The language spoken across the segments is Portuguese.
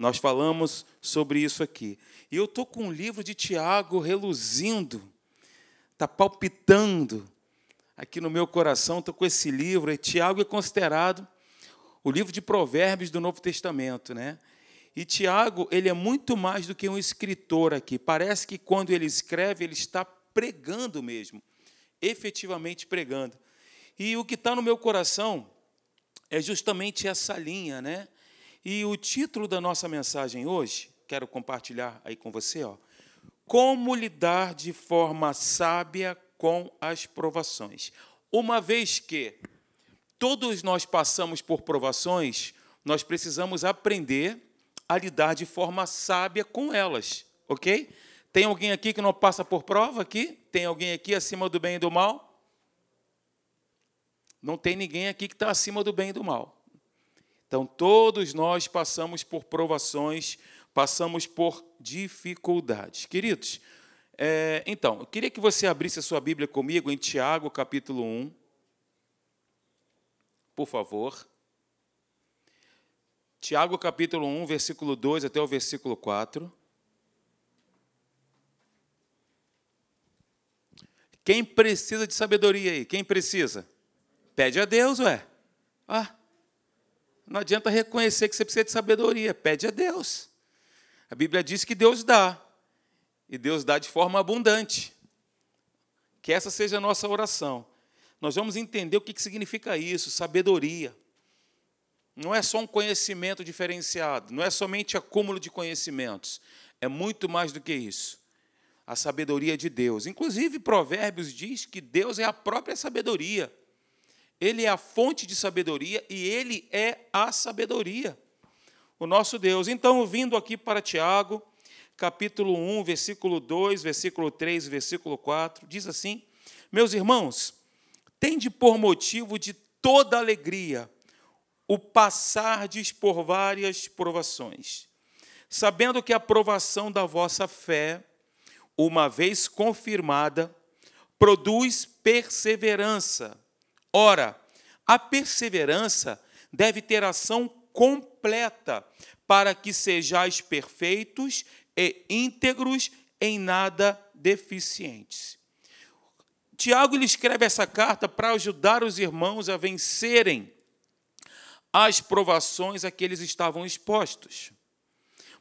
Nós falamos sobre isso aqui. E eu estou com um livro de Tiago reluzindo, está palpitando aqui no meu coração, estou com esse livro. E Tiago é considerado o livro de provérbios do Novo Testamento, né? E Tiago, ele é muito mais do que um escritor aqui. Parece que quando ele escreve, ele está pregando mesmo, efetivamente pregando. E o que está no meu coração é justamente essa linha, né? E o título da nossa mensagem hoje, quero compartilhar aí com você, ó. Como lidar de forma sábia com as provações. Uma vez que todos nós passamos por provações, nós precisamos aprender a lidar de forma sábia com elas, ok? Tem alguém aqui que não passa por prova aqui? Tem alguém aqui acima do bem e do mal? Não tem ninguém aqui que está acima do bem e do mal. Então, todos nós passamos por provações, passamos por dificuldades. Queridos, é, então, eu queria que você abrisse a sua Bíblia comigo em Tiago, capítulo 1 por favor. Tiago capítulo 1, versículo 2 até o versículo 4. Quem precisa de sabedoria aí? Quem precisa? Pede a Deus, ué. Ah, não adianta reconhecer que você precisa de sabedoria, pede a Deus. A Bíblia diz que Deus dá, e Deus dá de forma abundante. Que essa seja a nossa oração nós vamos entender o que significa isso, sabedoria. Não é só um conhecimento diferenciado, não é somente acúmulo de conhecimentos, é muito mais do que isso. A sabedoria de Deus. Inclusive, Provérbios diz que Deus é a própria sabedoria. Ele é a fonte de sabedoria e ele é a sabedoria. O nosso Deus. Então, vindo aqui para Tiago, capítulo 1, versículo 2, versículo 3, versículo 4, diz assim: Meus irmãos, Tende por motivo de toda alegria o passardes por várias provações, sabendo que a provação da vossa fé, uma vez confirmada, produz perseverança. Ora, a perseverança deve ter ação completa, para que sejais perfeitos e íntegros em nada deficientes. Tiago ele escreve essa carta para ajudar os irmãos a vencerem as provações a que eles estavam expostos,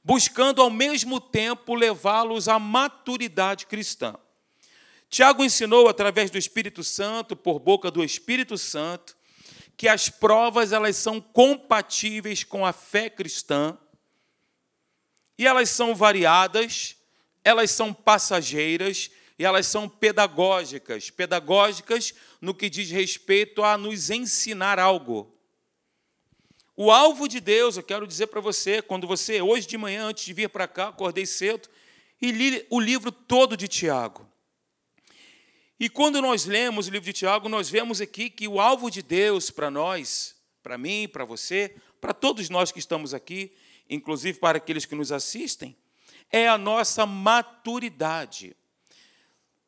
buscando ao mesmo tempo levá-los à maturidade cristã. Tiago ensinou através do Espírito Santo, por boca do Espírito Santo, que as provas elas são compatíveis com a fé cristã e elas são variadas, elas são passageiras e elas são pedagógicas pedagógicas no que diz respeito a nos ensinar algo. O alvo de Deus, eu quero dizer para você, quando você, hoje de manhã, antes de vir para cá, acordei cedo e li o livro todo de Tiago. E quando nós lemos o livro de Tiago, nós vemos aqui que o alvo de Deus para nós, para mim, para você, para todos nós que estamos aqui, inclusive para aqueles que nos assistem, é a nossa maturidade.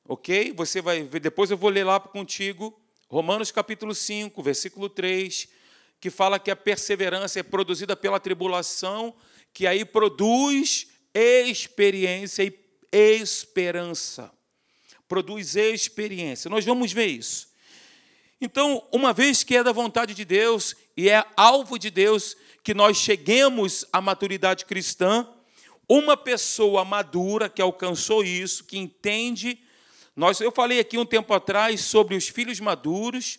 Ok? Você vai ver, depois eu vou ler lá contigo, Romanos capítulo 5, versículo 3, que fala que a perseverança é produzida pela tribulação, que aí produz experiência e esperança. Produz experiência. Nós vamos ver isso. Então, uma vez que é da vontade de Deus e é alvo de Deus que nós cheguemos à maturidade cristã, uma pessoa madura que alcançou isso, que entende nós, eu falei aqui um tempo atrás sobre os filhos maduros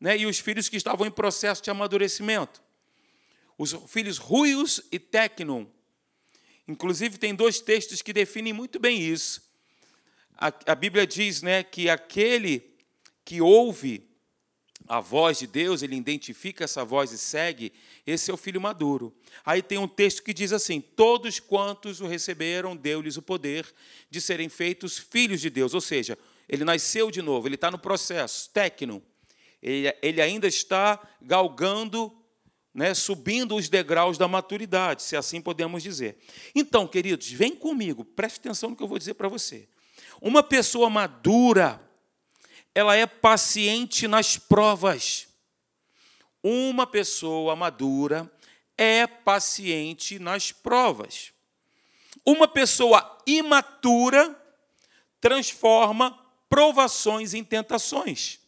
né, e os filhos que estavam em processo de amadurecimento. Os filhos ruios e tecnum. Inclusive, tem dois textos que definem muito bem isso. A, a Bíblia diz né, que aquele que ouve a voz de Deus, ele identifica essa voz e segue, esse é o filho maduro. Aí tem um texto que diz assim: Todos quantos o receberam, deu-lhes o poder de serem feitos filhos de Deus. Ou seja, ele nasceu de novo, ele está no processo, técnico. Ele, ele ainda está galgando, né, subindo os degraus da maturidade, se assim podemos dizer. Então, queridos, vem comigo, preste atenção no que eu vou dizer para você. Uma pessoa madura, ela é paciente nas provas. Uma pessoa madura, é paciente nas provas. Uma pessoa imatura transforma provações em tentações.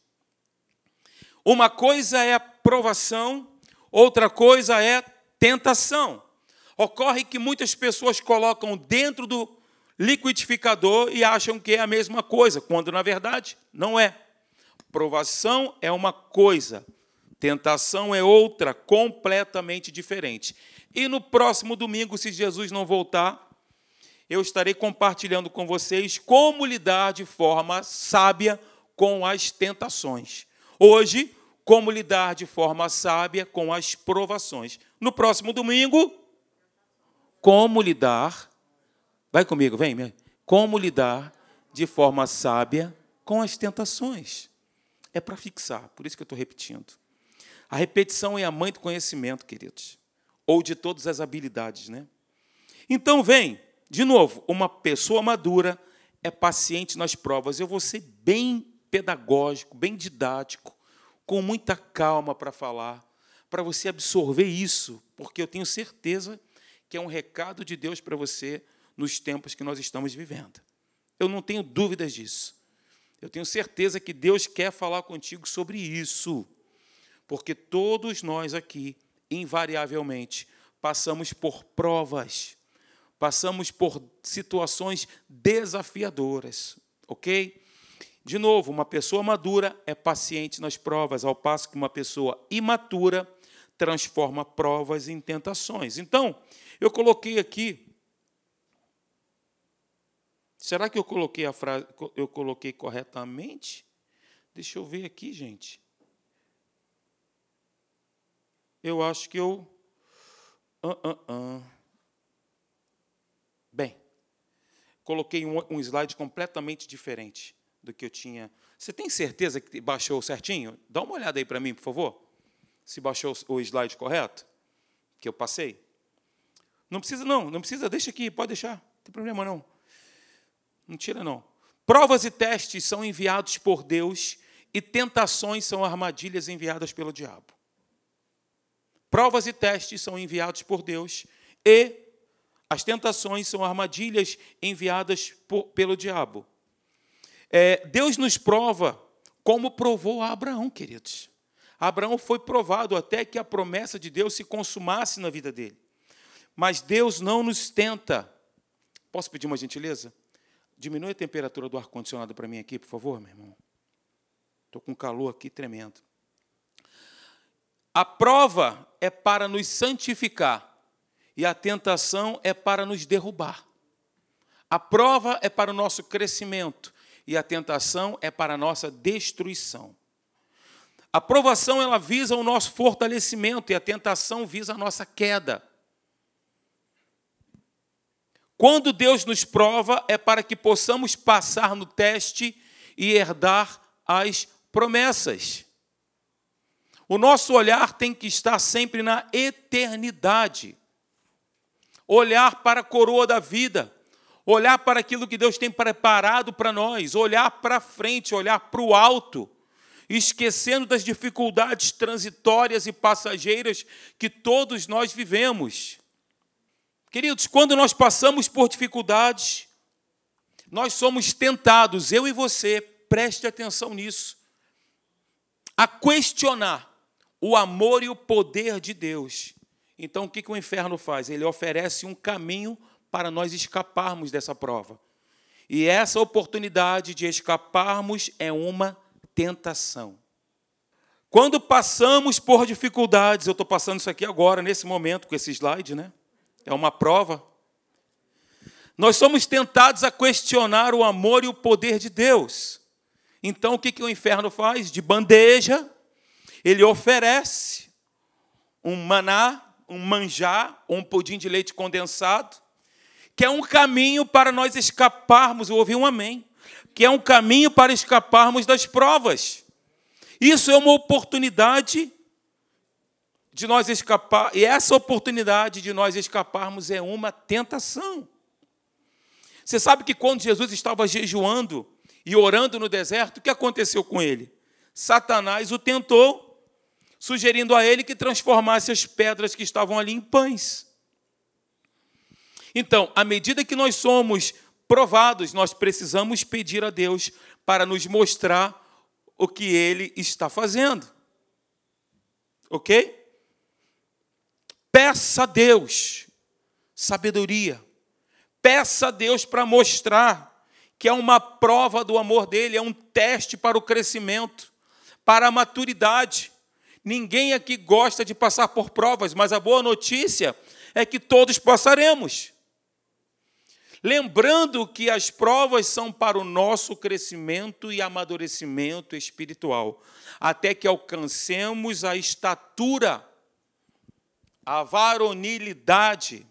Uma coisa é provação, outra coisa é tentação. Ocorre que muitas pessoas colocam dentro do liquidificador e acham que é a mesma coisa, quando na verdade não é. Provação é uma coisa, tentação é outra, completamente diferente. E no próximo domingo, se Jesus não voltar, eu estarei compartilhando com vocês como lidar de forma sábia com as tentações. Hoje, como lidar de forma sábia com as provações. No próximo domingo, como lidar. Vai comigo, vem. Como lidar de forma sábia com as tentações. É para fixar, por isso que eu estou repetindo. A repetição é a mãe do conhecimento, queridos, ou de todas as habilidades, né? Então, vem, de novo, uma pessoa madura é paciente nas provas. Eu vou ser bem pedagógico, bem didático, com muita calma para falar, para você absorver isso, porque eu tenho certeza que é um recado de Deus para você nos tempos que nós estamos vivendo. Eu não tenho dúvidas disso. Eu tenho certeza que Deus quer falar contigo sobre isso, porque todos nós aqui, invariavelmente, passamos por provas, passamos por situações desafiadoras, ok? De novo, uma pessoa madura é paciente nas provas, ao passo que uma pessoa imatura transforma provas em tentações. Então, eu coloquei aqui. Será que eu coloquei a frase, eu coloquei corretamente? Deixa eu ver aqui, gente. Eu acho que eu. Uh, uh, uh. Bem, coloquei um, um slide completamente diferente do que eu tinha. Você tem certeza que baixou certinho? Dá uma olhada aí para mim, por favor. Se baixou o slide correto que eu passei. Não precisa não, não precisa, deixa aqui, pode deixar. Não tem problema não. Não tira não. Provas e testes são enviados por Deus e tentações são armadilhas enviadas pelo diabo. Provas e testes são enviados por Deus e as tentações são armadilhas enviadas por, pelo diabo. É, Deus nos prova como provou a Abraão, queridos. Abraão foi provado até que a promessa de Deus se consumasse na vida dele. Mas Deus não nos tenta. Posso pedir uma gentileza? Diminui a temperatura do ar-condicionado para mim aqui, por favor, meu irmão. Estou com calor aqui tremendo. A prova é para nos santificar e a tentação é para nos derrubar. A prova é para o nosso crescimento e a tentação é para a nossa destruição. A provação ela visa o nosso fortalecimento e a tentação visa a nossa queda. Quando Deus nos prova, é para que possamos passar no teste e herdar as promessas. O nosso olhar tem que estar sempre na eternidade. Olhar para a coroa da vida olhar para aquilo que Deus tem preparado para nós, olhar para frente, olhar para o alto, esquecendo das dificuldades transitórias e passageiras que todos nós vivemos. Queridos, quando nós passamos por dificuldades, nós somos tentados, eu e você, preste atenção nisso, a questionar o amor e o poder de Deus. Então, o que, o inferno faz? Ele oferece um caminho para nós escaparmos dessa prova. E essa oportunidade de escaparmos é uma tentação. Quando passamos por dificuldades, eu estou passando isso aqui agora, nesse momento, com esse slide, né? É uma prova. Nós somos tentados a questionar o amor e o poder de Deus. Então, o que, que o inferno faz? De bandeja, ele oferece um maná, um manjar, um pudim de leite condensado, que é um caminho para nós escaparmos, eu ouvi um amém, que é um caminho para escaparmos das provas. Isso é uma oportunidade de nós escapar, e essa oportunidade de nós escaparmos é uma tentação. Você sabe que quando Jesus estava jejuando e orando no deserto, o que aconteceu com ele? Satanás o tentou. sugerindo a ele que transformasse as pedras que estavam ali em pães. Então, à medida que nós somos provados, nós precisamos pedir a Deus para nos mostrar o que ele está fazendo. Ok? Peça a Deus sabedoria. Peça a Deus para mostrar que é uma prova do amor dele, é um teste para o crescimento, para a maturidade. Ninguém aqui gosta de passar por provas, mas a boa notícia é que todos passaremos. Lembrando que as provas são para o nosso crescimento e amadurecimento espiritual, até que alcancemos a estatura, a varonilidade,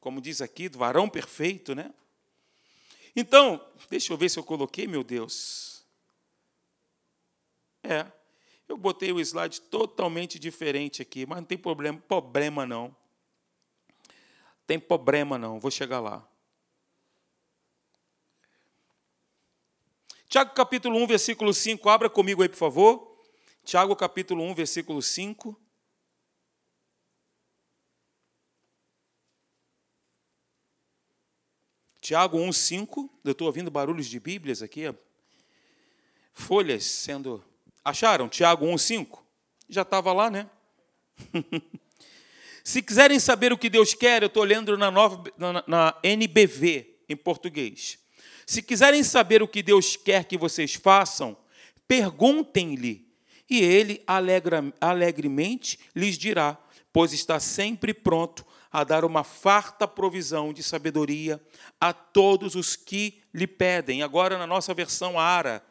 como diz aqui, do varão perfeito, né? Então, deixa eu ver se eu coloquei, meu Deus. É, eu botei o slide totalmente diferente aqui, mas não tem problema, problema não. Tem problema não, vou chegar lá. Tiago capítulo 1, versículo 5, abra comigo aí, por favor. Tiago capítulo 1, versículo 5. Tiago 1, 5. Eu estou ouvindo barulhos de Bíblias aqui. Folhas sendo. Acharam? Tiago 1, 5? Já estava lá, né? Se quiserem saber o que Deus quer, eu estou lendo na, nova, na, na NBV, em português. Se quiserem saber o que Deus quer que vocês façam, perguntem-lhe, e ele alegra, alegremente lhes dirá, pois está sempre pronto a dar uma farta provisão de sabedoria a todos os que lhe pedem. Agora, na nossa versão ARA,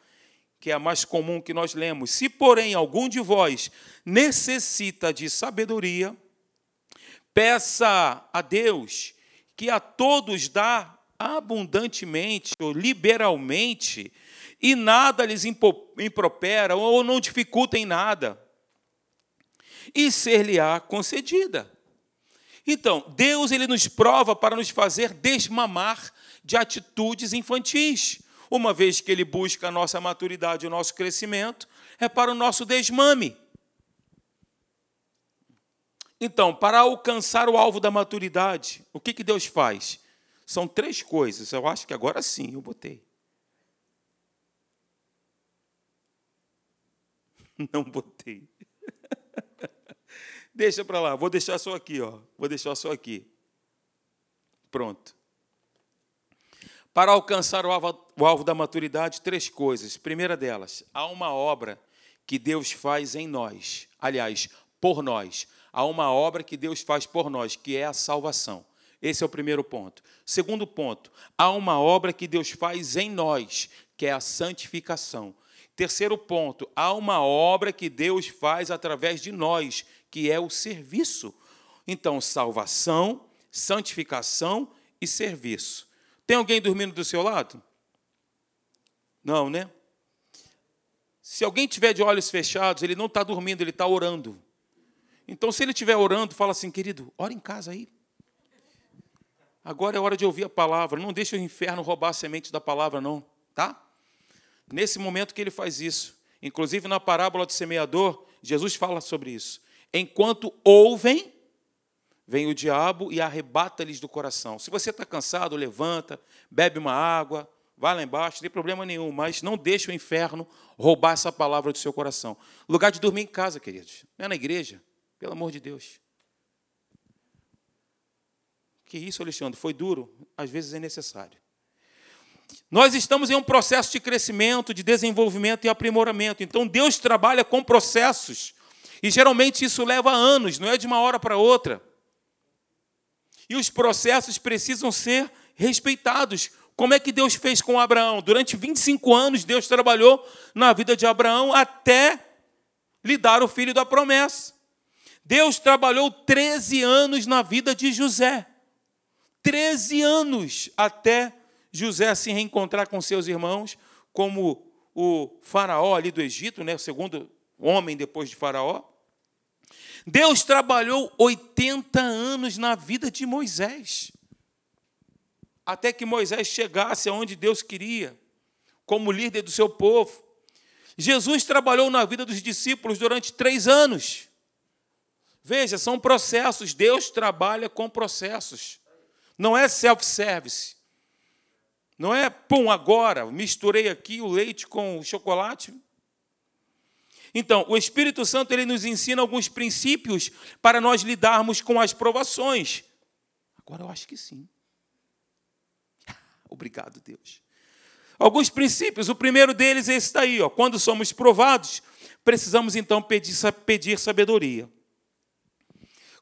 que é a mais comum que nós lemos: Se, porém, algum de vós necessita de sabedoria, peça a Deus, que a todos dá abundantemente ou liberalmente, e nada lhes impropera ou não dificulta em nada, e ser-lhe-á concedida. Então, Deus ele nos prova para nos fazer desmamar de atitudes infantis. Uma vez que ele busca a nossa maturidade, o nosso crescimento, é para o nosso desmame. Então, para alcançar o alvo da maturidade, o que, que Deus faz? São três coisas. Eu acho que agora sim eu botei. Não botei. Deixa para lá, vou deixar só aqui, ó. Vou deixar só aqui. Pronto. Para alcançar o alvo, o alvo da maturidade, três coisas. Primeira delas, há uma obra que Deus faz em nós. Aliás, por nós. Há uma obra que Deus faz por nós, que é a salvação. Esse é o primeiro ponto. Segundo ponto, há uma obra que Deus faz em nós, que é a santificação. Terceiro ponto, há uma obra que Deus faz através de nós, que é o serviço. Então, salvação, santificação e serviço. Tem alguém dormindo do seu lado? Não, né? Se alguém tiver de olhos fechados, ele não está dormindo, ele está orando. Então, se ele estiver orando, fala assim, querido, ora em casa aí. Agora é hora de ouvir a palavra. Não deixe o inferno roubar a semente da palavra, não, tá? Nesse momento que ele faz isso. Inclusive na parábola do semeador, Jesus fala sobre isso. Enquanto ouvem, vem o diabo e arrebata-lhes do coração. Se você está cansado, levanta, bebe uma água, vai lá embaixo, não tem problema nenhum, mas não deixe o inferno roubar essa palavra do seu coração. Lugar de dormir em casa, queridos, não é na igreja, pelo amor de Deus. Que isso, Alexandre, foi duro, às vezes é necessário. Nós estamos em um processo de crescimento, de desenvolvimento e aprimoramento. Então, Deus trabalha com processos e geralmente isso leva anos, não é de uma hora para outra. E os processos precisam ser respeitados. Como é que Deus fez com Abraão? Durante 25 anos, Deus trabalhou na vida de Abraão até lhe dar o filho da promessa. Deus trabalhou 13 anos na vida de José. 13 anos até José se reencontrar com seus irmãos, como o faraó ali do Egito, né, o segundo homem depois de faraó. Deus trabalhou 80 anos na vida de Moisés, até que Moisés chegasse aonde Deus queria, como líder do seu povo. Jesus trabalhou na vida dos discípulos durante três anos. Veja, são processos. Deus trabalha com processos. Não é self-service. Não é, pum, agora, misturei aqui o leite com o chocolate. Então, o Espírito Santo ele nos ensina alguns princípios para nós lidarmos com as provações. Agora eu acho que sim. Obrigado, Deus. Alguns princípios. O primeiro deles é esse daí, ó. Quando somos provados, precisamos então pedir, pedir sabedoria.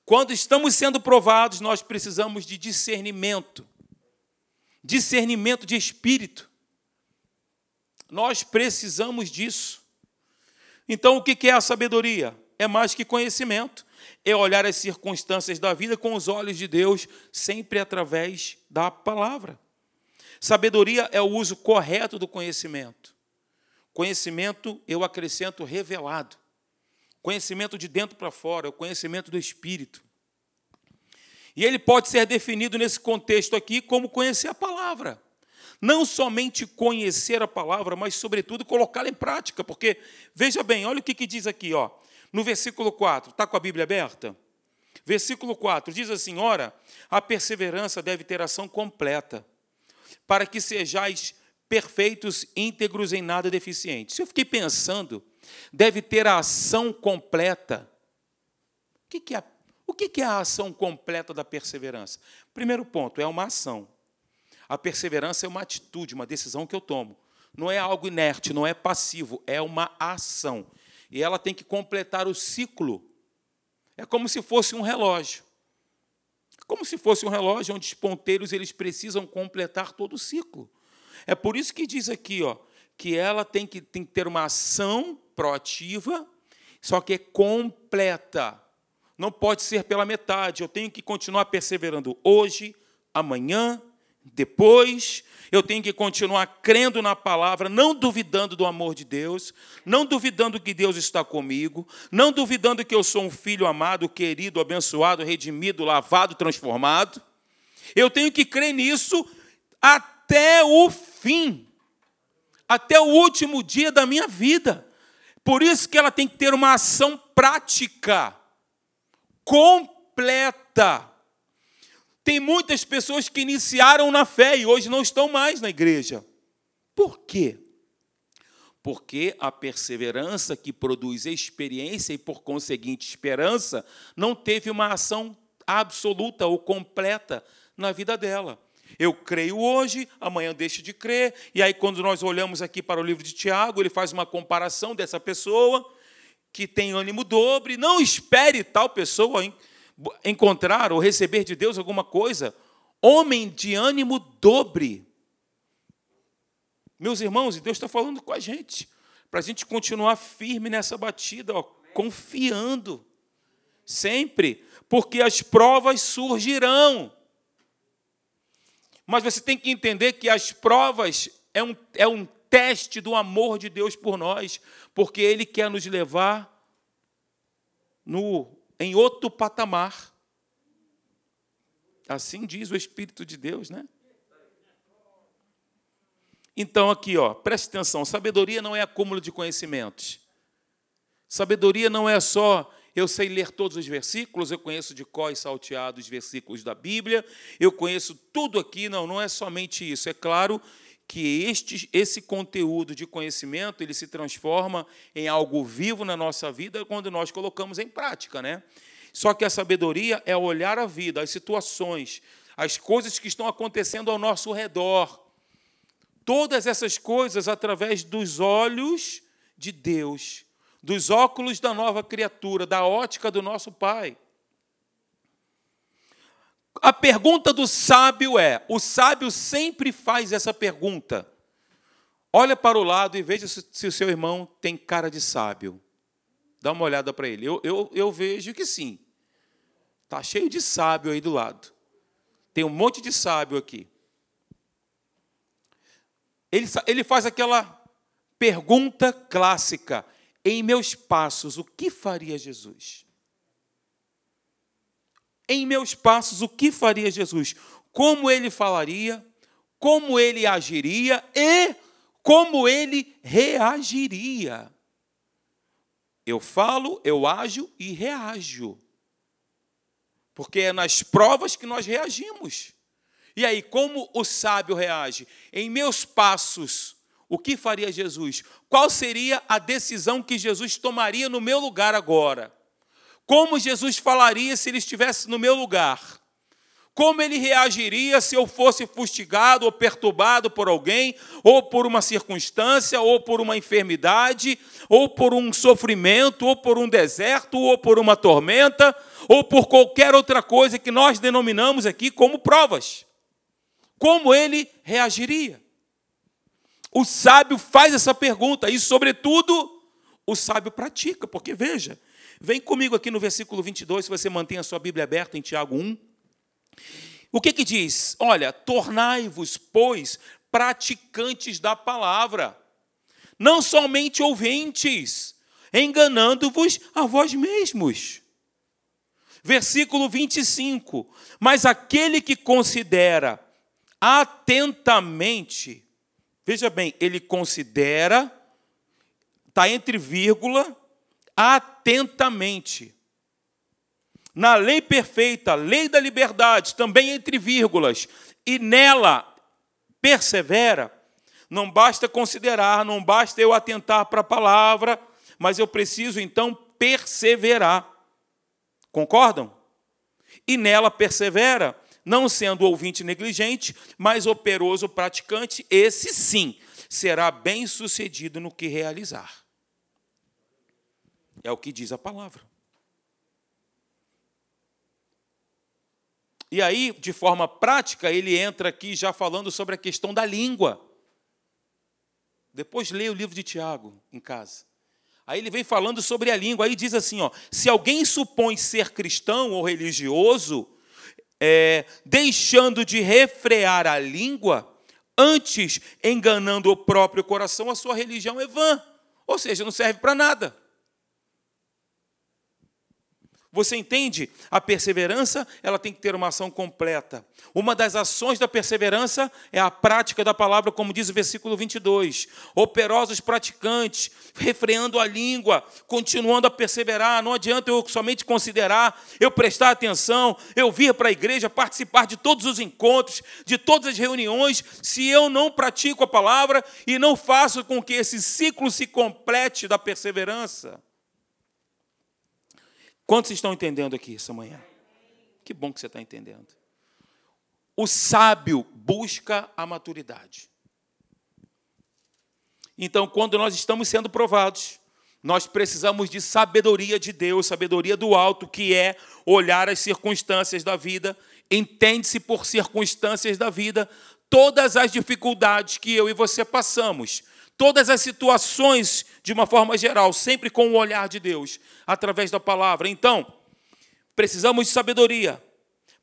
Quando estamos sendo provados, nós precisamos de discernimento. Discernimento de espírito. Nós precisamos disso. Então, o que é a sabedoria? É mais que conhecimento. É olhar as circunstâncias da vida com os olhos de Deus, sempre através da palavra. Sabedoria é o uso correto do conhecimento. Conhecimento, eu acrescento revelado. Conhecimento de dentro para fora, é o conhecimento do espírito. E ele pode ser definido nesse contexto aqui como conhecer a palavra. Não somente conhecer a palavra, mas, sobretudo, colocá-la em prática. Porque, veja bem, olha o que, que diz aqui, ó, no versículo 4. Está com a Bíblia aberta? Versículo 4 diz assim: Ora, a perseverança deve ter ação completa, para que sejais perfeitos, íntegros, em nada deficientes. Se eu fiquei pensando, deve ter a ação completa. O que é, o que é a ação completa da perseverança? Primeiro ponto, é uma ação. A perseverança é uma atitude, uma decisão que eu tomo. Não é algo inerte, não é passivo, é uma ação. E ela tem que completar o ciclo. É como se fosse um relógio. Como se fosse um relógio onde os ponteiros eles precisam completar todo o ciclo. É por isso que diz aqui, ó, que ela tem que, tem que ter uma ação proativa, só que é completa. Não pode ser pela metade. Eu tenho que continuar perseverando hoje, amanhã, depois, eu tenho que continuar crendo na palavra, não duvidando do amor de Deus, não duvidando que Deus está comigo, não duvidando que eu sou um filho amado, querido, abençoado, redimido, lavado, transformado. Eu tenho que crer nisso até o fim, até o último dia da minha vida. Por isso que ela tem que ter uma ação prática, completa tem muitas pessoas que iniciaram na fé e hoje não estão mais na igreja. Por quê? Porque a perseverança que produz experiência e, por conseguinte, esperança, não teve uma ação absoluta ou completa na vida dela. Eu creio hoje, amanhã deixo de crer, e aí, quando nós olhamos aqui para o livro de Tiago, ele faz uma comparação dessa pessoa que tem ânimo dobre. Não espere tal pessoa hein? Encontrar ou receber de Deus alguma coisa, homem de ânimo dobre. Meus irmãos, e Deus está falando com a gente, para a gente continuar firme nessa batida, ó, confiando, sempre, porque as provas surgirão. Mas você tem que entender que as provas é um, é um teste do amor de Deus por nós, porque Ele quer nos levar no em outro patamar. Assim diz o Espírito de Deus, né? Então, aqui, ó, preste atenção: sabedoria não é acúmulo de conhecimentos. Sabedoria não é só eu sei ler todos os versículos, eu conheço de có e salteado os versículos da Bíblia, eu conheço tudo aqui. Não, não é somente isso. É claro que este, esse conteúdo de conhecimento ele se transforma em algo vivo na nossa vida quando nós colocamos em prática, né? Só que a sabedoria é olhar a vida, as situações, as coisas que estão acontecendo ao nosso redor. Todas essas coisas através dos olhos de Deus, dos óculos da nova criatura, da ótica do nosso Pai. A pergunta do sábio é: o sábio sempre faz essa pergunta. Olha para o lado e veja se, o seu irmão tem cara de sábio. Dá uma olhada para ele. Eu, eu, eu vejo que sim. Está cheio de sábio aí do lado. Tem um monte de sábio aqui. Ele, ele faz aquela pergunta clássica: em meus passos, o que faria Jesus? Em meus passos o que faria Jesus, como ele falaria, como ele agiria e como ele reagiria. Eu falo, eu ajo e reajo. Porque é nas provas que nós reagimos. E aí, como o sábio reage? Em meus passos, o que faria Jesus? Qual seria a decisão que Jesus tomaria no meu lugar agora? Como Jesus falaria se ele estivesse no meu lugar? Como ele reagiria se eu fosse fustigado ou perturbado por alguém, ou por uma circunstância, ou por uma enfermidade, ou por um sofrimento, ou por um deserto, ou por uma tormenta, ou por qualquer outra coisa que nós denominamos aqui como provas? Como ele reagiria? O sábio faz essa pergunta e, sobretudo, o sábio pratica, porque veja, vem comigo aqui no versículo 22, se você mantém a sua Bíblia aberta em Tiago 1. O que que diz? Olha, tornai-vos, pois, praticantes da palavra, não somente ouvintes, enganando-vos a vós mesmos. Versículo 25: Mas aquele que considera atentamente, Veja bem, ele considera, está entre vírgula, atentamente. Na lei perfeita, lei da liberdade, também entre vírgulas, e nela persevera, não basta considerar, não basta eu atentar para a palavra, mas eu preciso então perseverar. Concordam? E nela persevera, não sendo ouvinte negligente, mas operoso praticante, esse sim será bem sucedido no que realizar. É o que diz a palavra. E aí, de forma prática, ele entra aqui já falando sobre a questão da língua. Depois leia o livro de Tiago em casa. Aí ele vem falando sobre a língua. Aí diz assim: ó, se alguém supõe ser cristão ou religioso, é, deixando de refrear a língua, antes enganando o próprio coração, a sua religião é vã, ou seja, não serve para nada. Você entende? A perseverança, ela tem que ter uma ação completa. Uma das ações da perseverança é a prática da palavra, como diz o versículo 22. Operosos praticantes, refreando a língua, continuando a perseverar. Não adianta eu somente considerar, eu prestar atenção, eu vir para a igreja, participar de todos os encontros, de todas as reuniões, se eu não pratico a palavra e não faço com que esse ciclo se complete da perseverança. Quantos estão entendendo aqui essa manhã? Que bom que você está entendendo. O sábio busca a maturidade. Então, quando nós estamos sendo provados, nós precisamos de sabedoria de Deus, sabedoria do alto, que é olhar as circunstâncias da vida, entende-se por circunstâncias da vida todas as dificuldades que eu e você passamos, todas as situações de uma forma geral, sempre com o olhar de Deus, através da palavra. Então, precisamos de sabedoria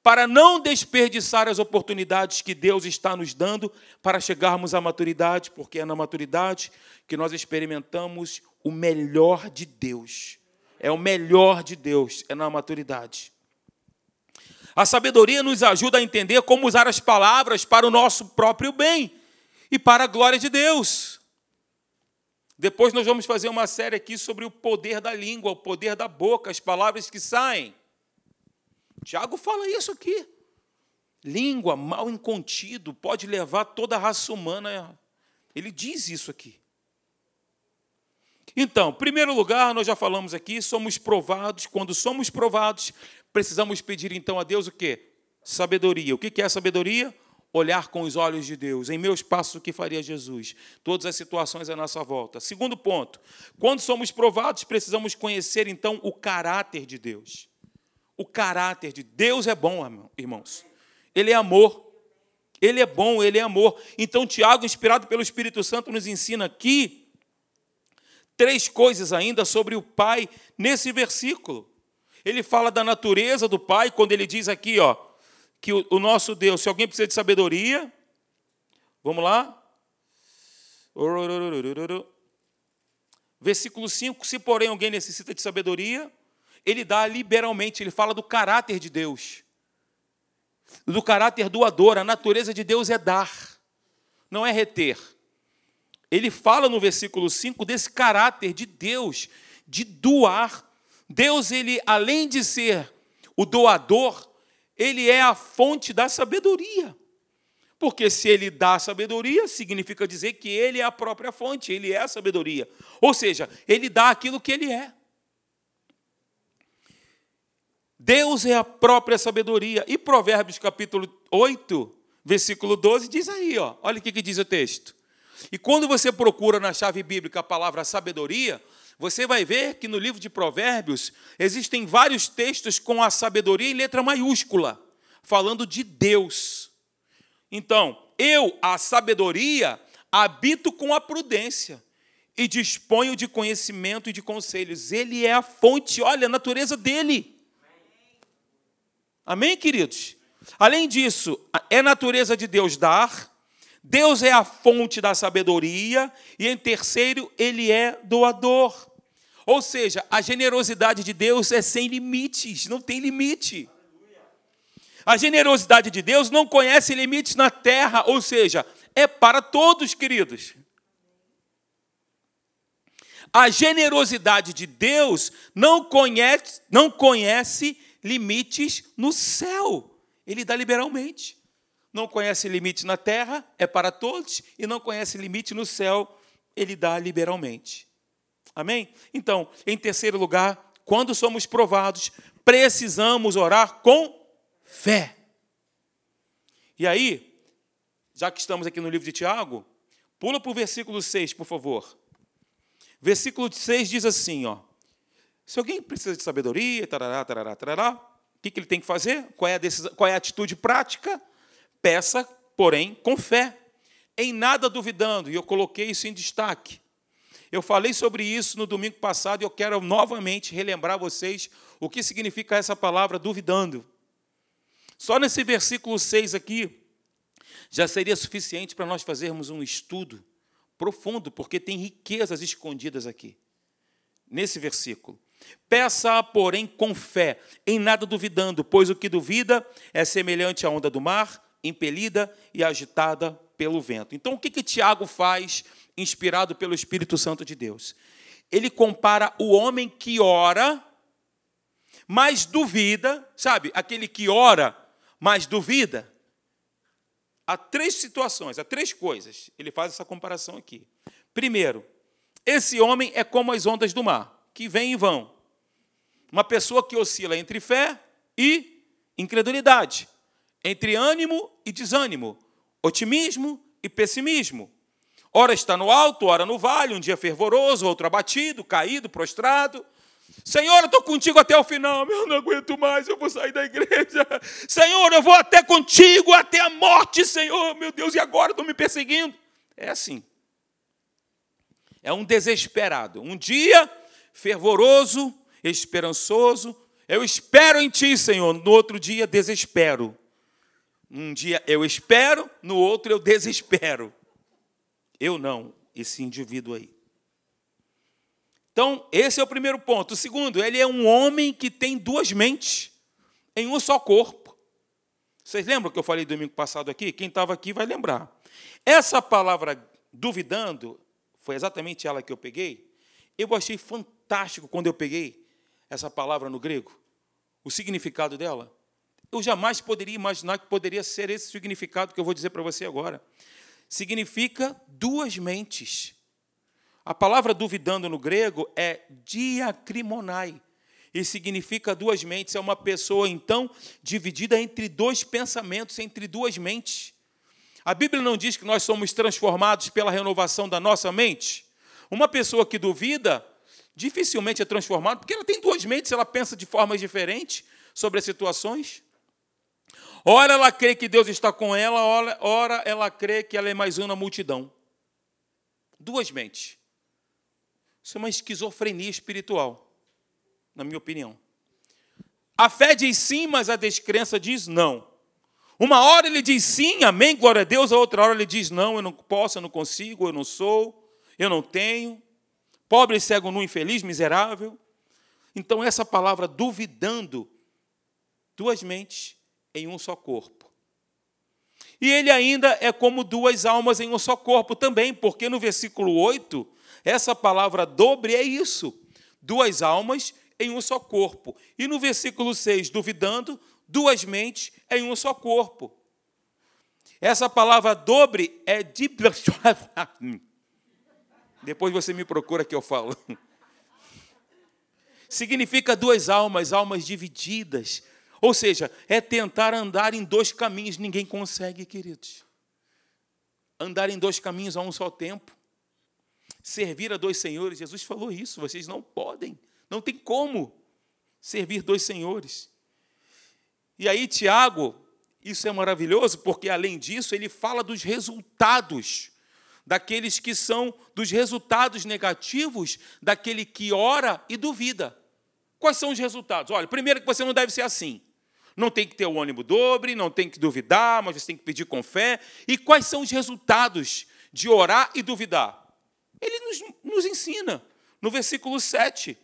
para não desperdiçar as oportunidades que Deus está nos dando para chegarmos à maturidade, porque é na maturidade que nós experimentamos o melhor de Deus. É o melhor de Deus, é na maturidade. A sabedoria nos ajuda a entender como usar as palavras para o nosso próprio bem e para a glória de Deus. Depois nós vamos fazer uma série aqui sobre o poder da língua, o poder da boca, as palavras que saem. Tiago fala isso aqui. Língua mal incontido pode levar toda a raça humana. Ele diz isso aqui. Então, primeiro lugar, nós já falamos aqui, somos provados. Quando somos provados, precisamos pedir então a Deus o quê? Sabedoria. O que é sabedoria? Olhar com os olhos de Deus. Em meus passos, o que faria Jesus? Todas as situações à nossa volta. Segundo ponto, quando somos provados, precisamos conhecer então o caráter de Deus. O caráter de Deus é bom, irmãos. Ele é amor. Ele é bom, ele é amor. Então, Tiago, inspirado pelo Espírito Santo, nos ensina aqui três coisas ainda sobre o Pai nesse versículo. Ele fala da natureza do Pai, quando ele diz aqui, ó, que o, o nosso Deus, se alguém precisa de sabedoria, vamos lá. Versículo 5: Se porém alguém necessita de sabedoria, ele dá liberalmente, ele fala do caráter de Deus, do caráter doador. A natureza de Deus é dar, não é reter. ele fala no versículo 5 desse caráter de Deus, de doar. Deus, ele, além de ser o doador, ele é a fonte da sabedoria. Porque se ele dá sabedoria, significa dizer que ele é a própria fonte, ele é a sabedoria. Ou seja, ele dá aquilo que ele é. Deus é a própria sabedoria. E Provérbios capítulo 8, versículo 12 diz aí, ó, olha o que diz o texto. E quando você procura na chave bíblica a palavra sabedoria, você vai ver que no livro de Provérbios existem vários textos com a sabedoria em letra maiúscula, falando de Deus. Então, eu, a sabedoria, habito com a prudência e disponho de conhecimento e de conselhos. Ele é a fonte, olha a natureza dele. Amém, queridos? Além disso, é natureza de Deus dar, Deus é a fonte da sabedoria, e em terceiro, ele é doador. Ou seja, a generosidade de Deus é sem limites, não tem limite. A generosidade de Deus não conhece limites na terra, ou seja, é para todos, queridos. A generosidade de Deus não conhece, não conhece limites no céu. Ele dá liberalmente. Não conhece limite na terra, é para todos, e não conhece limite no céu, ele dá liberalmente. Amém? Então, em terceiro lugar, quando somos provados, precisamos orar com fé. E aí, já que estamos aqui no livro de Tiago, pula para o versículo 6, por favor. Versículo 6 diz assim, ó. Se alguém precisa de sabedoria, tarará, tarará, tarará, o que, que ele tem que fazer? Qual é, a decisão, qual é a atitude prática? Peça, porém, com fé, em nada duvidando, e eu coloquei isso em destaque. Eu falei sobre isso no domingo passado e eu quero novamente relembrar vocês o que significa essa palavra duvidando. Só nesse versículo 6 aqui, já seria suficiente para nós fazermos um estudo profundo, porque tem riquezas escondidas aqui, nesse versículo. Peça, porém, com fé, em nada duvidando, pois o que duvida é semelhante à onda do mar, impelida e agitada pelo vento. Então, o que, que Tiago faz, inspirado pelo Espírito Santo de Deus? Ele compara o homem que ora, mas duvida, sabe, aquele que ora mas duvida. Há três situações, há três coisas. Ele faz essa comparação aqui. Primeiro, esse homem é como as ondas do mar, que vêm e vão. Uma pessoa que oscila entre fé e incredulidade, entre ânimo e desânimo, otimismo e pessimismo. Ora está no alto, ora no vale, um dia fervoroso, outro abatido, caído, prostrado. Senhor, eu estou contigo até o final. Eu não aguento mais, eu vou sair da igreja. Senhor, eu vou até contigo, até a morte, Senhor. Meu Deus, e agora estão me perseguindo? É assim. É um desesperado. Um dia fervoroso, esperançoso. Eu espero em ti, Senhor. No outro dia, desespero. Um dia eu espero, no outro eu desespero. Eu não, esse indivíduo aí. Então, esse é o primeiro ponto. O segundo, ele é um homem que tem duas mentes em um só corpo. Vocês lembram que eu falei domingo passado aqui? Quem estava aqui vai lembrar. Essa palavra duvidando, foi exatamente ela que eu peguei. Eu achei fantástico quando eu peguei essa palavra no grego, o significado dela. Eu jamais poderia imaginar que poderia ser esse significado que eu vou dizer para você agora. Significa duas mentes. A palavra duvidando no grego é diacrimonai, e significa duas mentes. É uma pessoa, então, dividida entre dois pensamentos, entre duas mentes. A Bíblia não diz que nós somos transformados pela renovação da nossa mente? Uma pessoa que duvida dificilmente é transformada, porque ela tem duas mentes, ela pensa de formas diferentes sobre as situações. Ora ela crê que Deus está com ela, ora ela crê que ela é mais uma multidão. Duas mentes. Isso é uma esquizofrenia espiritual, na minha opinião. A fé diz sim, mas a descrença diz não. Uma hora ele diz sim, amém, glória a Deus, a outra hora ele diz não, eu não posso, eu não consigo, eu não sou, eu não tenho. Pobre, cego, nu, infeliz, miserável. Então, essa palavra duvidando, duas mentes em um só corpo. E ele ainda é como duas almas em um só corpo também, porque no versículo 8, essa palavra dobre é isso: duas almas em um só corpo. E no versículo 6, duvidando, duas mentes em um só corpo. Essa palavra dobre é de. Depois você me procura que eu falo. Significa duas almas, almas divididas. Ou seja, é tentar andar em dois caminhos. Ninguém consegue, queridos. Andar em dois caminhos a um só tempo. Servir a dois senhores. Jesus falou isso. Vocês não podem. Não tem como servir dois senhores. E aí, Tiago, isso é maravilhoso, porque além disso, ele fala dos resultados daqueles que são dos resultados negativos daquele que ora e duvida. Quais são os resultados? Olha, primeiro que você não deve ser assim. Não tem que ter o ônibus dobre, não tem que duvidar, mas você tem que pedir com fé. E quais são os resultados de orar e duvidar? Ele nos, nos ensina no versículo 7.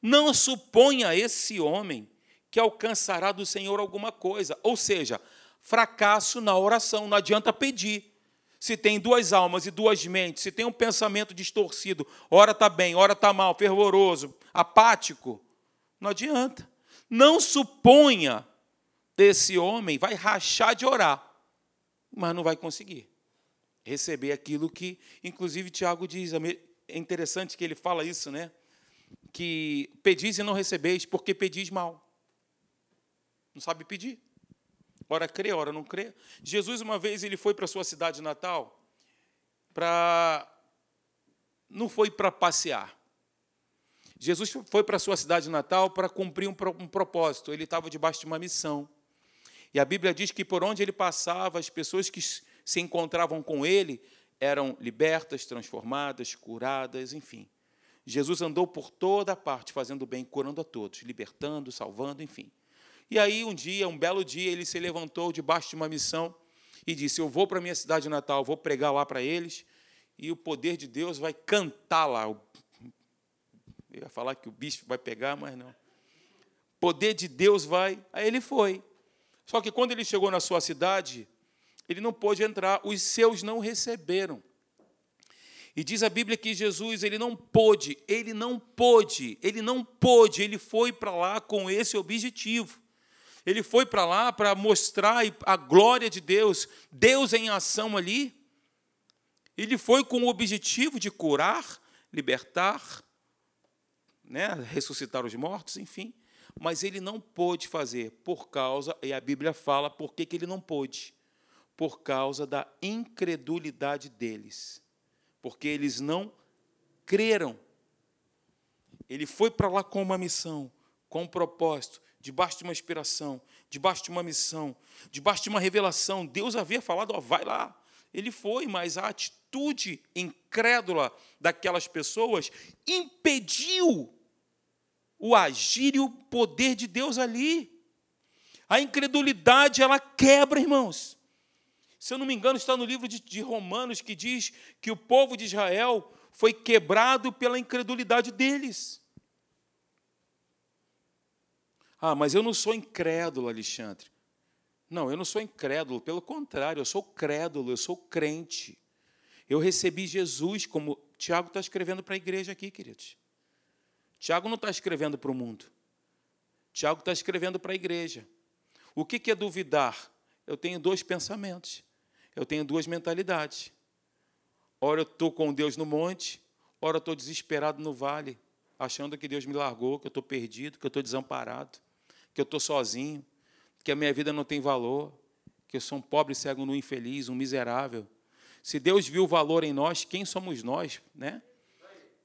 Não suponha esse homem que alcançará do Senhor alguma coisa. Ou seja, fracasso na oração, não adianta pedir se tem duas almas e duas mentes, se tem um pensamento distorcido, ora está bem, ora está mal, fervoroso, apático, não adianta. Não suponha esse homem vai rachar de orar, mas não vai conseguir receber aquilo que, inclusive, Tiago diz. É interessante que ele fala isso, né? Que pedis e não recebeis, porque pedis mal. Não sabe pedir. Ora crê, ora não crê. Jesus, uma vez, ele foi para sua cidade natal para. Não foi para passear. Jesus foi para a sua cidade natal para cumprir um, propósito. Ele estava debaixo de uma missão. E a Bíblia diz que por onde ele passava, as pessoas que se encontravam com ele eram libertas, transformadas, curadas, enfim. Jesus andou por toda a parte, fazendo bem, curando a todos, libertando, salvando, enfim. E aí, um dia, um belo dia, ele se levantou debaixo de uma missão e disse: Eu vou para a minha cidade natal, vou pregar lá para eles, e o poder de Deus vai cantar lá. Eu ia falar que o bicho vai pegar, mas não. Poder de Deus vai. Aí ele foi. Só que quando ele chegou na sua cidade, ele não pôde entrar, os seus não receberam. E diz a Bíblia que Jesus, ele não pôde, ele não pôde, ele não pôde, ele foi para lá com esse objetivo. Ele foi para lá para mostrar a glória de Deus, Deus em ação ali. Ele foi com o objetivo de curar, libertar, né, ressuscitar os mortos, enfim. Mas ele não pôde fazer por causa, e a Bíblia fala por que, que ele não pôde. Por causa da incredulidade deles. Porque eles não creram. Ele foi para lá com uma missão, com um propósito, debaixo de uma inspiração, debaixo de uma missão, debaixo de uma revelação. Deus havia falado, ó, vai lá. Ele foi, mas a atitude incrédula daquelas pessoas impediu o agir e o poder de Deus ali. A incredulidade, ela quebra, irmãos. Se eu não me engano, está no livro de, de Romanos que diz que o povo de Israel foi quebrado pela incredulidade deles. Ah, mas eu não sou incrédulo, Alexandre. Não, eu não sou incrédulo, pelo contrário, eu sou crédulo, eu sou crente. Eu recebi Jesus, como Tiago está escrevendo para a igreja aqui, queridos. Tiago não está escrevendo para o mundo. Tiago está escrevendo para a igreja. O que é duvidar? Eu tenho dois pensamentos. Eu tenho duas mentalidades. Ora eu estou com Deus no monte, ora eu estou desesperado no vale, achando que Deus me largou, que eu estou perdido, que eu estou desamparado que eu estou sozinho, que a minha vida não tem valor, que eu sou um pobre, cego, nu, infeliz, um miserável. Se Deus viu o valor em nós, quem somos nós, né?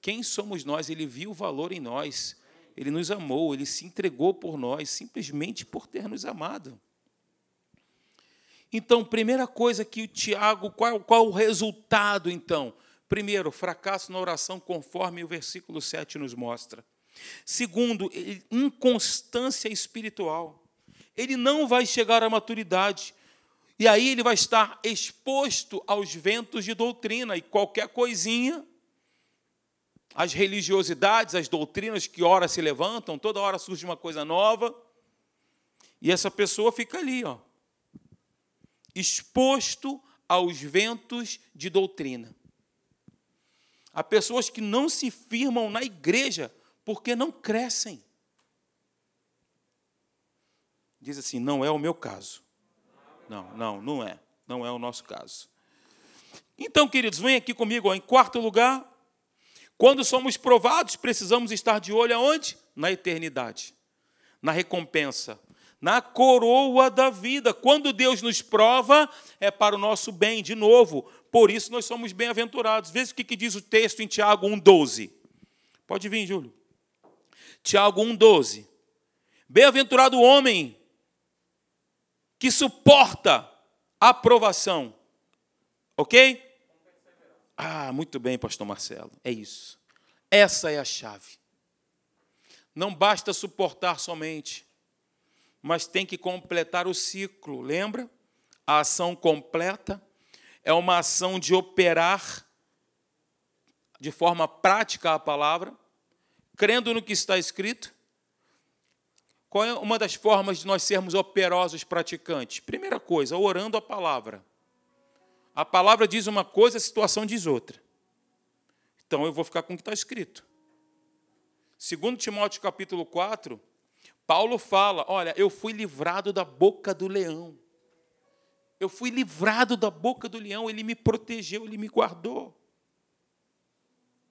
Quem somos nós? Ele viu o valor em nós. Ele nos amou, ele se entregou por nós, simplesmente por ter nos amado. Então, primeira coisa que o Tiago, qual, qual o resultado, então? Primeiro, fracasso na oração, conforme o versículo 7 nos mostra. Segundo, inconstância espiritual. Ele não vai chegar à maturidade. E aí ele vai estar exposto aos ventos de doutrina e qualquer coisinha, as religiosidades, as doutrinas que ora se levantam, toda hora surge uma coisa nova, e essa pessoa fica ali, ó, exposto aos ventos de doutrina. Há pessoas que não se firmam na igreja porque não crescem. Diz assim: não é o meu caso. Não, não, não é. Não é o nosso caso. Então, queridos, vem aqui comigo. Ó, em quarto lugar, quando somos provados, precisamos estar de olho aonde? Na eternidade, na recompensa, na coroa da vida. Quando Deus nos prova, é para o nosso bem, de novo. Por isso nós somos bem-aventurados. Veja o que diz o texto em Tiago 1,12. Pode vir, Júlio. Tiago 1,12. Bem-aventurado o homem que suporta a aprovação. Ok? Ah, muito bem, pastor Marcelo. É isso. Essa é a chave. Não basta suportar somente, mas tem que completar o ciclo. Lembra? A ação completa é uma ação de operar de forma prática a palavra, crendo no que está escrito. Qual é uma das formas de nós sermos operosos praticantes? Primeira coisa, orando a palavra. A palavra diz uma coisa, a situação diz outra. Então eu vou ficar com o que está escrito. Segundo Timóteo capítulo 4, Paulo fala: olha, eu fui livrado da boca do leão. Eu fui livrado da boca do leão, ele me protegeu, ele me guardou.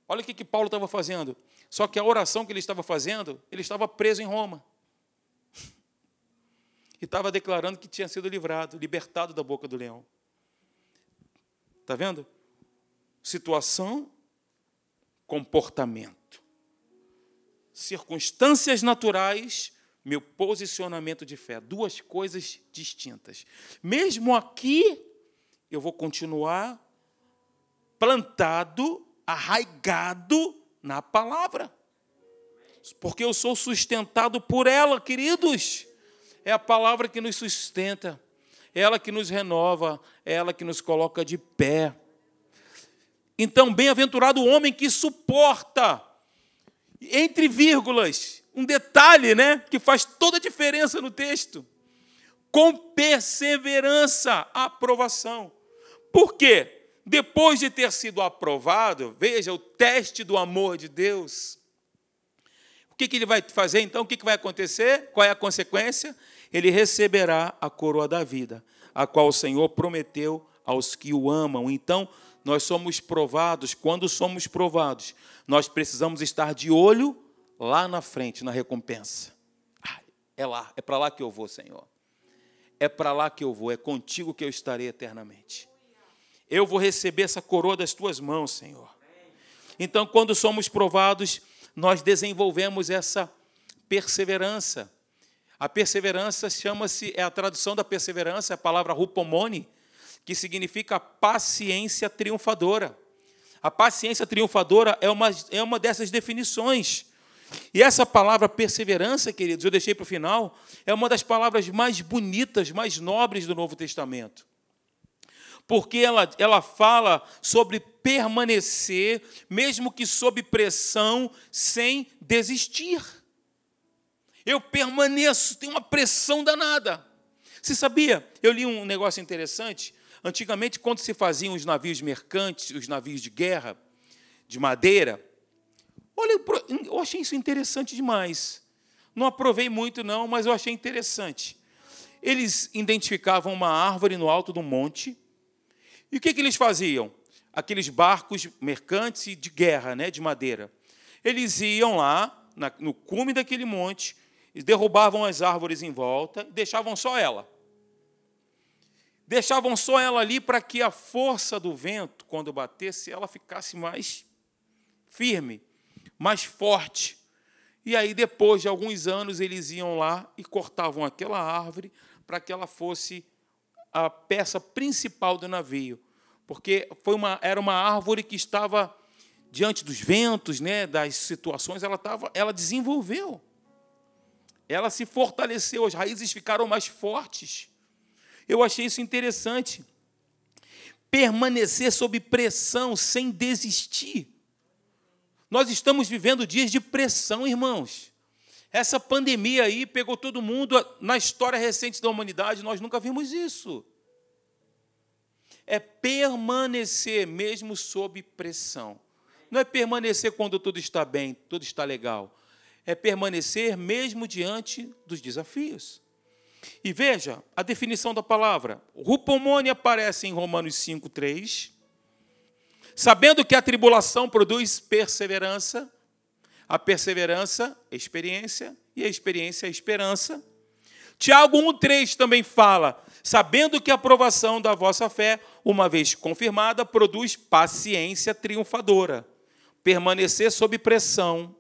Olha o que, que Paulo estava fazendo. Só que a oração que ele estava fazendo, ele estava preso em Roma. E estava declarando que tinha sido livrado, libertado da boca do leão. Está vendo? Situação, comportamento. Circunstâncias naturais, meu posicionamento de fé. Duas coisas distintas. Mesmo aqui, eu vou continuar plantado, arraigado na palavra. Porque eu sou sustentado por ela, queridos. É a palavra que nos sustenta ela que nos renova, ela que nos coloca de pé. Então, bem-aventurado o homem que suporta, entre vírgulas, um detalhe, né, que faz toda a diferença no texto. Com perseverança, aprovação. Por quê? Depois de ter sido aprovado, veja o teste do amor de Deus. O que, que ele vai fazer então? O que, que vai acontecer? Qual é a consequência? Ele receberá a coroa da vida, a qual o Senhor prometeu aos que o amam. Então, nós somos provados, quando somos provados, nós precisamos estar de olho lá na frente, na recompensa. é lá, é para lá que eu vou, Senhor. É para lá que eu vou, é contigo que eu estarei eternamente. Eu vou receber essa coroa das tuas mãos, Senhor. Então, quando somos provados, nós desenvolvemos essa perseverança. A perseverança chama-se, é a tradução da perseverança, é a palavra rupomone, que significa paciência triunfadora. A paciência triunfadora é uma, é uma dessas definições. E essa palavra perseverança, queridos, eu deixei para o final, é uma das palavras mais bonitas, mais nobres do Novo Testamento. Porque ela, ela fala sobre permanecer, mesmo que sob pressão, sem desistir eu permaneço, tem uma pressão danada. Você sabia? Eu li um negócio interessante. Antigamente, quando se faziam os navios mercantes, os navios de guerra, de madeira, olha, eu achei isso interessante demais. Não aprovei muito, não, mas eu achei interessante. Eles identificavam uma árvore no alto do monte, e o que, que eles faziam? Aqueles barcos mercantes de guerra, né, de madeira. Eles iam lá, no cume daquele monte, derrubavam as árvores em volta e deixavam só ela. Deixavam só ela ali para que a força do vento, quando batesse, ela ficasse mais firme, mais forte. E aí, depois de alguns anos, eles iam lá e cortavam aquela árvore para que ela fosse a peça principal do navio. Porque foi uma, era uma árvore que estava diante dos ventos, né, das situações, ela, estava, ela desenvolveu ela se fortaleceu, as raízes ficaram mais fortes. Eu achei isso interessante. Permanecer sob pressão sem desistir. Nós estamos vivendo dias de pressão, irmãos. Essa pandemia aí pegou todo mundo na história recente da humanidade, nós nunca vimos isso. é permanecer mesmo sob pressão. Não é permanecer quando tudo está bem, tudo está legal. É permanecer mesmo diante dos desafios. E veja a definição da palavra. Rupomone aparece em Romanos 5, 3. Sabendo que a tribulação produz perseverança, a perseverança, experiência, e a experiência, esperança. Tiago 1,3 também fala: sabendo que a aprovação da vossa fé, uma vez confirmada, produz paciência triunfadora, permanecer sob pressão.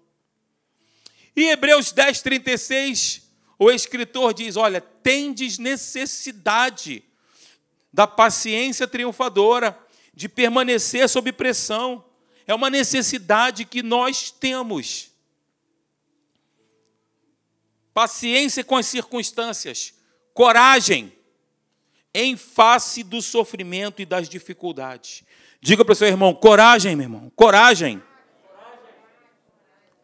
E Hebreus 10, 36, o escritor diz: Olha, tendes necessidade da paciência triunfadora, de permanecer sob pressão. É uma necessidade que nós temos. Paciência com as circunstâncias, coragem em face do sofrimento e das dificuldades. Diga para o seu irmão: coragem, meu irmão, coragem.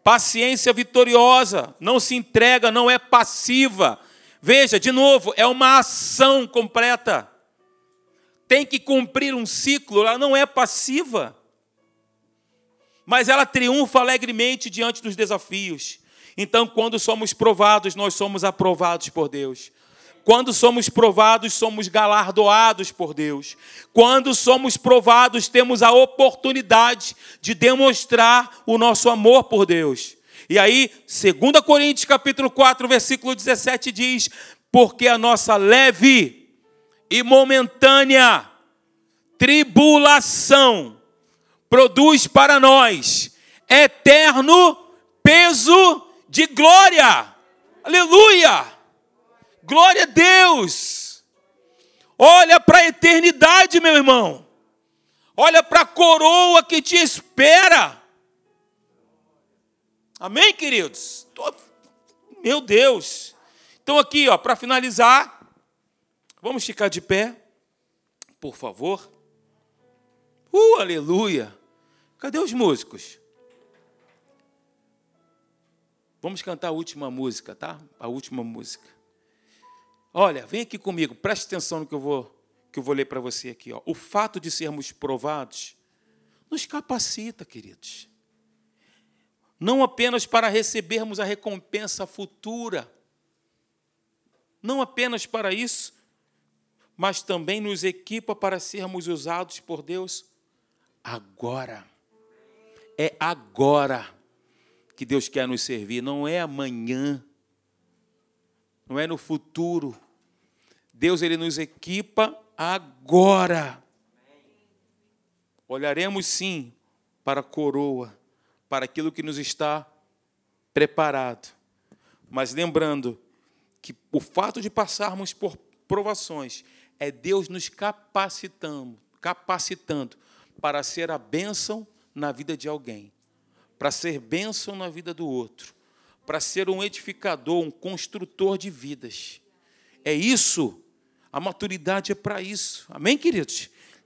Paciência vitoriosa, não se entrega, não é passiva. Veja, de novo, é uma ação completa. Tem que cumprir um ciclo, ela não é passiva mas ela triunfa alegremente diante dos desafios. Então, quando somos provados, nós somos aprovados por Deus. Quando somos provados, somos galardoados por Deus. Quando somos provados, temos a oportunidade de demonstrar o nosso amor por Deus. E aí, 2 Coríntios capítulo 4, versículo 17 diz: "Porque a nossa leve e momentânea tribulação produz para nós eterno peso de glória. Aleluia! Glória a Deus! Olha para a eternidade, meu irmão. Olha para a coroa que te espera. Amém, queridos? Meu Deus. Então aqui, ó, para finalizar, vamos ficar de pé, por favor. Uh, aleluia. Cadê os músicos? Vamos cantar a última música, tá? A última música. Olha, vem aqui comigo, preste atenção no que eu vou, que eu vou ler para você aqui. Ó. O fato de sermos provados nos capacita, queridos. Não apenas para recebermos a recompensa futura, não apenas para isso, mas também nos equipa para sermos usados por Deus agora. É agora que Deus quer nos servir, não é amanhã, não é no futuro. Deus ele nos equipa agora. Olharemos sim para a coroa, para aquilo que nos está preparado. Mas lembrando que o fato de passarmos por provações é Deus nos capacitando, capacitando para ser a bênção na vida de alguém, para ser bênção na vida do outro, para ser um edificador, um construtor de vidas. É isso, a maturidade é para isso. Amém, queridos?